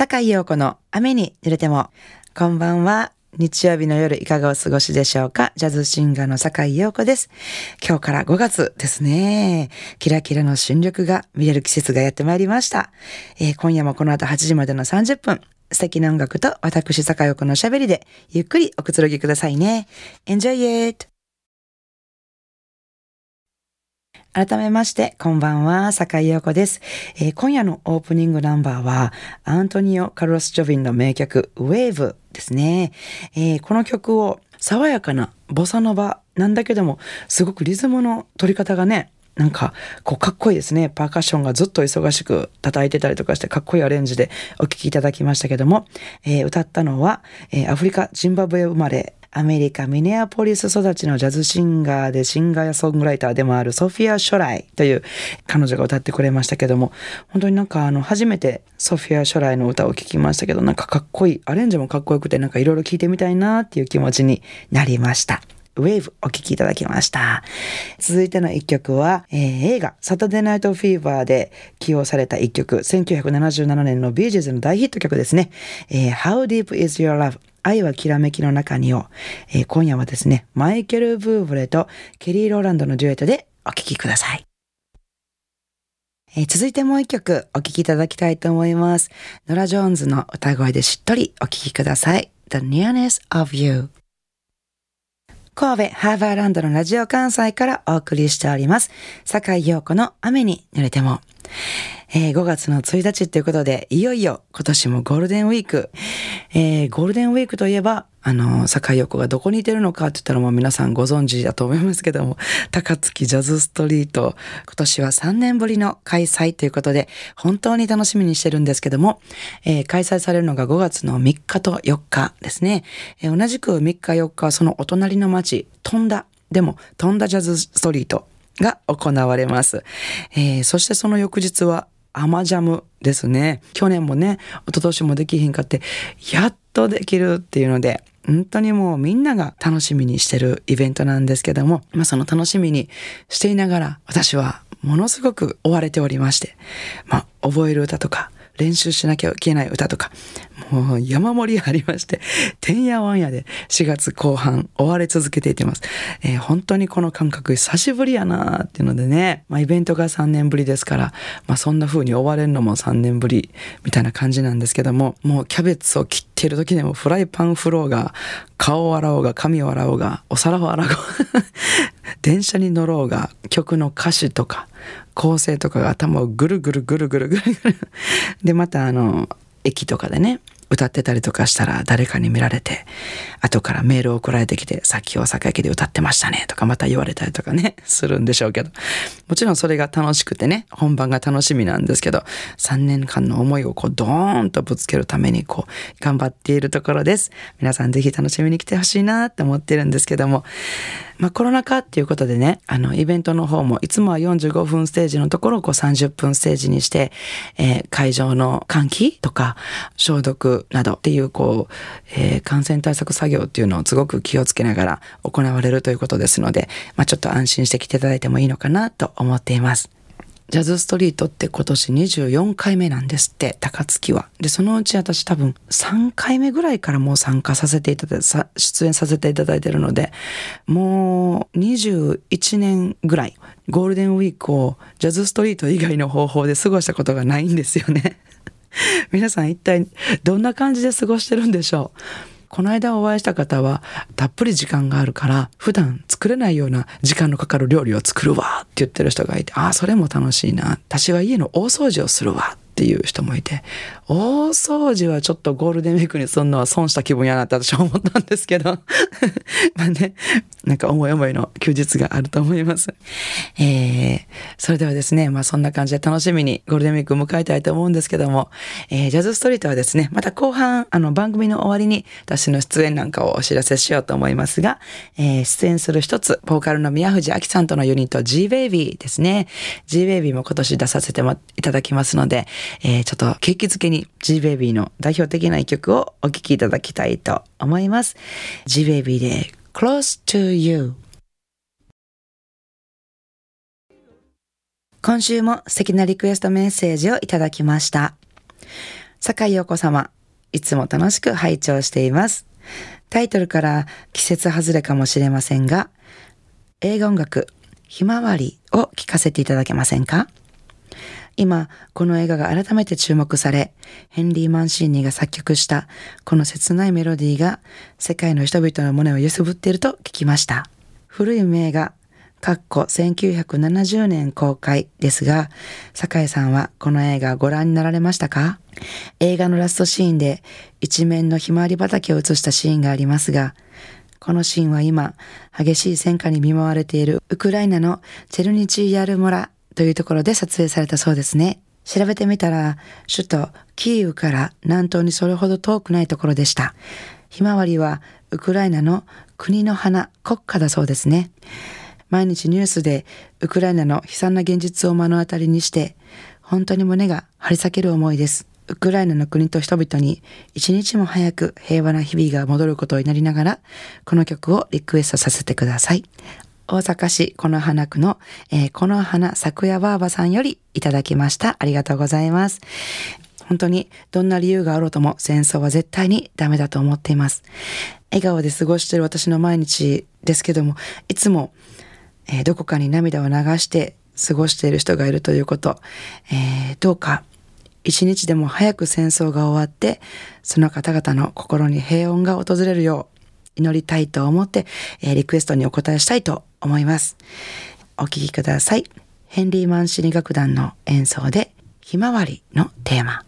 坂井陽子の雨に濡れても。こんばんは。日曜日の夜いかがお過ごしでしょうか？ジャズシンガーの坂井陽子です。今日から5月ですね。キラキラの春緑が見れる季節がやってまいりました。えー、今夜もこの後8時までの30分、素敵な音楽と私坂井陽子のおしゃべりでゆっくりおくつろぎくださいね。Enjoy it! 改めまして、こんばんは、坂井陽子です、えー、今夜のオープニングナンバーは、アントニオ・カルロス・ジョビンの名曲、ウェーブですね。えー、この曲を爽やかなボサノバなんだけども、すごくリズムの取り方がね、なんか、こう、かっこいいですね。パーカッションがずっと忙しく叩いてたりとかして、かっこいいアレンジでお聴きいただきましたけども、えー、歌ったのは、えー、アフリカ、ジンバブエ生まれ、アメリカ・ミネアポリス育ちのジャズシンガーでシンガーやソングライターでもあるソフィア・ショライという彼女が歌ってくれましたけども、本当になんかあの初めてソフィア・ショライの歌を聴きましたけど、なんかかっこいい、アレンジもかっこよくてなんかいろいろ聴いてみたいなっていう気持ちになりました。ウェーブお聴きいただきました。続いての一曲は、えー、映画サタデーナイトフィーバーで起用された一曲、1977年のビージーズの大ヒット曲ですね。えー、How Deep Is Your Love 愛はきらめきの中にを、えー、今夜はですね、マイケル・ブーブレとケリー・ローランドのデュエットでお聴きください。えー、続いてもう一曲お聴きいただきたいと思います。ノラ・ジョーンズの歌声でしっとりお聴きください。The Nearness of You 神戸ハーバーランドのラジオ関西からお送りしております。坂井陽子の雨に濡れても。えー、5月の1日ということで、いよいよ今年もゴールデンウィーク。えー、ゴールデンウィークといえば、あの、坂井陽子がどこにいてるのかって言ったらもう皆さんご存知だと思いますけども、高槻ジャズストリート、今年は3年ぶりの開催ということで、本当に楽しみにしてるんですけども、えー、開催されるのが5月の3日と4日ですね。えー、同じく3日4日は、そのお隣の町、飛んだ、でも、飛んだジャズストリートが行われます。えー、そしてその翌日はアマジャムですね。去年もね、一昨年もできひんかって、やっとできるっていうので、本当にもうみんなが楽しみにしてるイベントなんですけども、まあその楽しみにしていながら、私はものすごく追われておりまして、まあ覚える歌とか、練習しなきゃいけない歌とか、もう山盛りありまして、てんやわんやで4月後半追われ続けていてます。えー、本当にこの感覚久しぶりやなーっていうのでね、まあイベントが3年ぶりですから、まあそんな風に追われるのも3年ぶりみたいな感じなんですけども、もうキャベツを切っている時でもフライパン振ろうが、顔を洗おうが、髪を洗おうが、お皿を洗おうが、電車に乗ろうが、曲の歌詞とか、構成とかが頭をぐるぐるぐるぐるぐるぐる。で、またあの、駅とかでね、歌ってたりとかしたら誰かに見られて、後からメールを送られてきて、さっき大阪駅で歌ってましたねとかまた言われたりとかね、するんでしょうけど。もちろんそれが楽しくてね、本番が楽しみなんですけど、3年間の思いをこうドーンとぶつけるためにこう頑張っているところです。皆さんぜひ楽しみに来てほしいなって思ってるんですけども、まあコロナ禍っていうことでね、あのイベントの方もいつもは45分ステージのところをこう30分ステージにして、えー、会場の換気とか消毒などっていうこう、えー、感染対策作業っていうのをすごく気をつけながら行われるということですので、まあちょっと安心して来ていただいてもいいのかなと思っています。ジャズストリートって今年24回目なんですって、高槻は。で、そのうち私多分3回目ぐらいからもう参加させていただいて、出演させていただいてるので、もう21年ぐらい、ゴールデンウィークをジャズストリート以外の方法で過ごしたことがないんですよね。皆さん一体どんな感じで過ごしてるんでしょう？この間お会いした方は、たっぷり時間があるから、普段作れないような時間のかかる料理を作るわって言ってる人がいて、ああ、それも楽しいな。私は家の大掃除をするわっていう人もいて、大掃除はちょっとゴールデンウィークにすんのは損した気分やなって私は思ったんですけど、まあね、なんか思い思いの休日があると思います。えー、それではですね、まあそんな感じで楽しみにゴールデンウィークを迎えたいと思うんですけども、えー、ジャズストリートはですね、また後半、あの番組の終わりに私の出演なんかをお知らせしようと思いますが、えー、出演する一つ、ボーカルの宮藤明さんとのユニット G-Baby ですね。G-Baby も今年出させていただきますので、えー、ちょっと景気づけに G-Baby の代表的な一曲をお聴きいただきたいと思います。G-Baby で Close to You 今週も素敵なリクエストメッセージをいただきました。坂井陽子様、いつも楽しく拝聴しています。タイトルから季節外れかもしれませんが、映画音楽、ひまわりを聴かせていただけませんか？今、この映画が改めて注目され、ヘンリー・マンシーニが作曲したこの切ないメロディーが世界の人々の胸を揺すぶっていると聞きました。古い名画、かっこ1970年公開ですが、酒井さんはこの映画ご覧になられましたか？映画のラストシーンで一面のひまわり畑を映したシーンがありますが、このシーンは今、激しい戦火に見舞われているウクライナのチェルニチーヤル村というところで撮影されたそうですね。調べてみたら、首都キーウから南東にそれほど遠くないところでした。ひまわりはウクライナの国の花、国家だそうですね。毎日ニュースでウクライナの悲惨な現実を目の当たりにして、本当に胸が張り裂ける思いです。ウクライナの国と人々に一日も早く平和な日々が戻ることを祈りながら、この曲をリクエストさせてください。大阪市この花区の、えー、この花咲夜ばあばさんよりいただきました。ありがとうございます。本当にどんな理由があろうとも戦争は絶対にダメだと思っています。笑顔で過ごしている私の毎日ですけども、いつもえー、どこかに涙を流して過ごしている人がいるということ、えー、どうか一日でも早く戦争が終わって、その方々の心に平穏が訪れるよう祈りたいと思って、えー、リクエストにお答えしたいと思います。お聴きください。ヘンリーマンシリ楽団の演奏で、ひまわりのテーマ。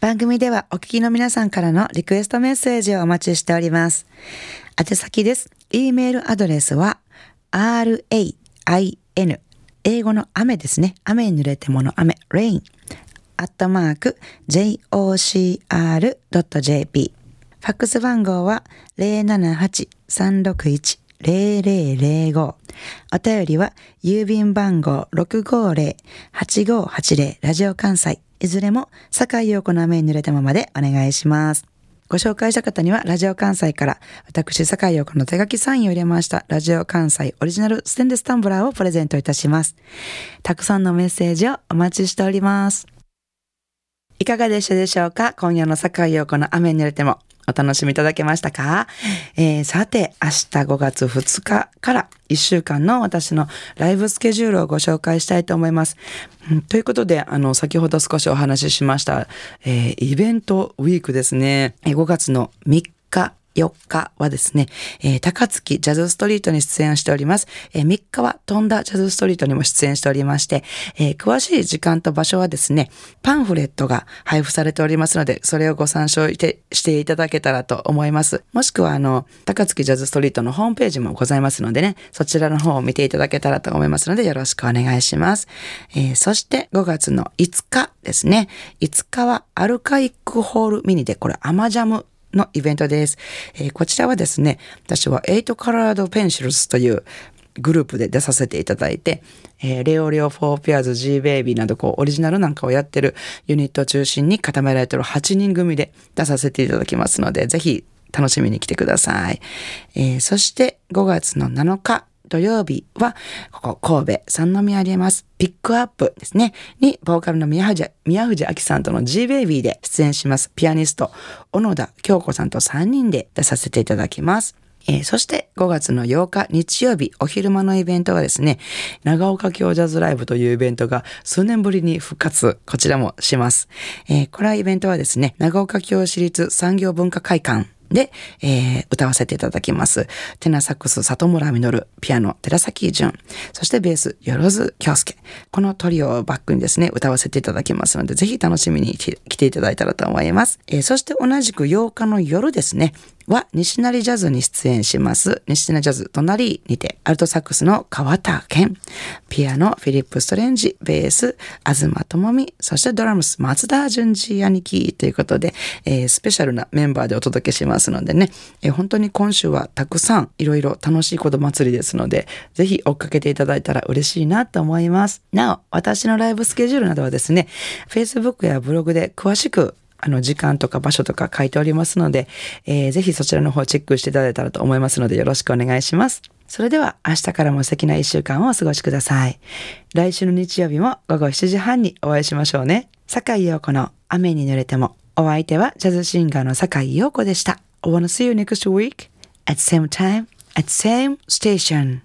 番組ではお聞きの皆さんからのリクエストメッセージをお待ちしております。宛先です。e メールアドレスは rain 英語の雨ですね。雨に濡れてもの雨 rain アットマーク jocr.jp ファックス番号は078-361-0005お便りは郵便番号650-8580ラジオ関西いずれも坂井陽子の雨に濡れたままでお願いします。ご紹介した方には、ラジオ関西から、私、坂井陽子の手書きサインを入れました、ラジオ関西オリジナルステンレスタンブラーをプレゼントいたします。たくさんのメッセージをお待ちしております。いかがでしたでしょうか？今夜の坂井陽子の雨に濡れてもお楽しみいただけましたか、えー、さて、明日5月2日から1週間の私のライブスケジュールをご紹介したいと思います。ということで、あの、先ほど少しお話ししました、えー、イベントウィークですね。5月の3日4日はですね、えー、高槻ジャズストリートに出演しております。えー、3日は飛んだジャズストリートにも出演しておりまして、えー、詳しい時間と場所はですね、パンフレットが配布されておりますので、それをご参照していただけたらと思います。もしくは、あの、高槻ジャズストリートのホームページもございますのでね、そちらの方を見ていただけたらと思いますので、よろしくお願いします。えー、そして5月の5日ですね、5日はアルカイックホールミニで、これアマジャムのイベントです。えー、こちらはですね、私は8カラードペンシルスというグループで出させていただいて、えー、レオレオ・フォー・ピアーズ・ジー・ベイビーなどこうオリジナルなんかをやってるユニットを中心に固められてる8人組で出させていただきますので、ぜひ楽しみに来てください。えー、そして5月の7日、土曜日は、ここ神戸三宮あります。ピックアップですね。に、ボーカルの宮藤、宮藤明さんとの G ベイビーで出演します。ピアニスト、小野田京子さんと3人で出させていただきます。えー、そして5月の8日日曜日お昼間のイベントはですね、長岡京ジャズライブというイベントが数年ぶりに復活、こちらもします。えー、これはイベントはですね、長岡京市立産業文化会館で、えー、歌わせていただきます。テナサックス里村実、ピアノ寺崎淳、そしてベースよろず京介。このトリオをバックにですね、歌わせていただきますので、ぜひ楽しみに来ていただいたらと思います。えー、そして同じく8日の夜ですね、は西成ジャズに出演します。西成ジャズ隣にて、アルトサックスの川田健、ピアノフィリップ・ストレンジ、ベース、東智美、そしてドラムス、松田淳二兄貴ということで、えー、スペシャルなメンバーでお届けしますのでね、えー、本当に今週はたくさんいろいろ楽しいこと祭りですので、ぜひ追っかけていただいたら嬉しいなと思います。なお、私のライブスケジュールなどはですね、Facebook やブログで詳しくあの、時間とか場所とか書いておりますので、えー、ぜひそちらの方チェックしていただいたらと思いますので、よろしくお願いします。それでは、明日からも素敵な一週間をお過ごしください。来週の日曜日も午後7時半にお会いしましょうね。坂井陽子の雨に濡れても。お相手はジャズシンガーの坂井陽子でした。I wanna see you next week at same time at same station.